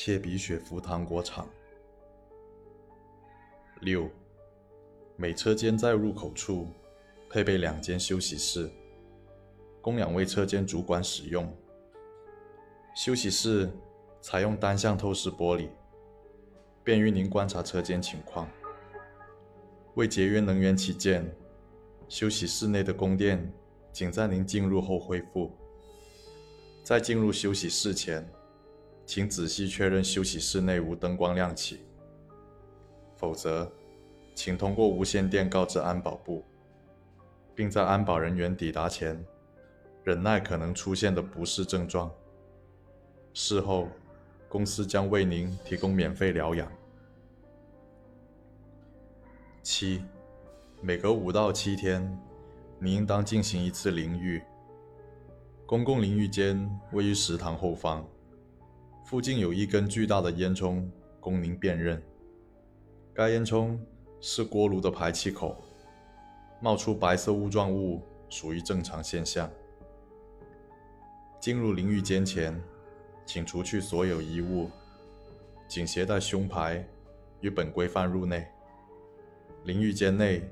切比雪芙糖果厂。六，每车间在入口处配备两间休息室，供两位车间主管使用。休息室采用单向透视玻璃，便于您观察车间情况。为节约能源起见，休息室内的供电仅在您进入后恢复。在进入休息室前，请仔细确认休息室内无灯光亮起，否则，请通过无线电告知安保部，并在安保人员抵达前，忍耐可能出现的不适症状。事后，公司将为您提供免费疗养。七，每隔五到七天，你应当进行一次淋浴。公共淋浴间位于食堂后方，附近有一根巨大的烟囱供您辨认。该烟囱是锅炉的排气口，冒出白色雾状物属于正常现象。进入淋浴间前，请除去所有衣物，仅携带胸牌与本规范入内。淋浴间内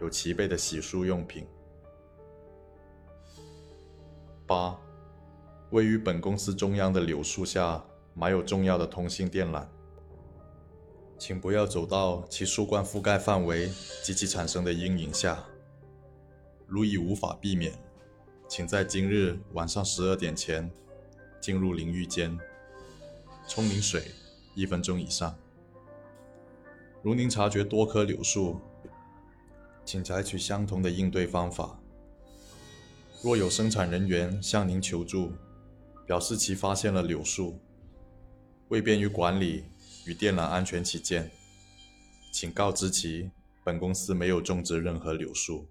有齐备的洗漱用品。八，位于本公司中央的柳树下埋有重要的通信电缆，请不要走到其树冠覆盖范围及其产生的阴影下。如已无法避免，请在今日晚上十二点前进入淋浴间，冲淋水一分钟以上。如您察觉多棵柳树，请采取相同的应对方法。若有生产人员向您求助，表示其发现了柳树，为便于管理与电缆安全起见，请告知其本公司没有种植任何柳树。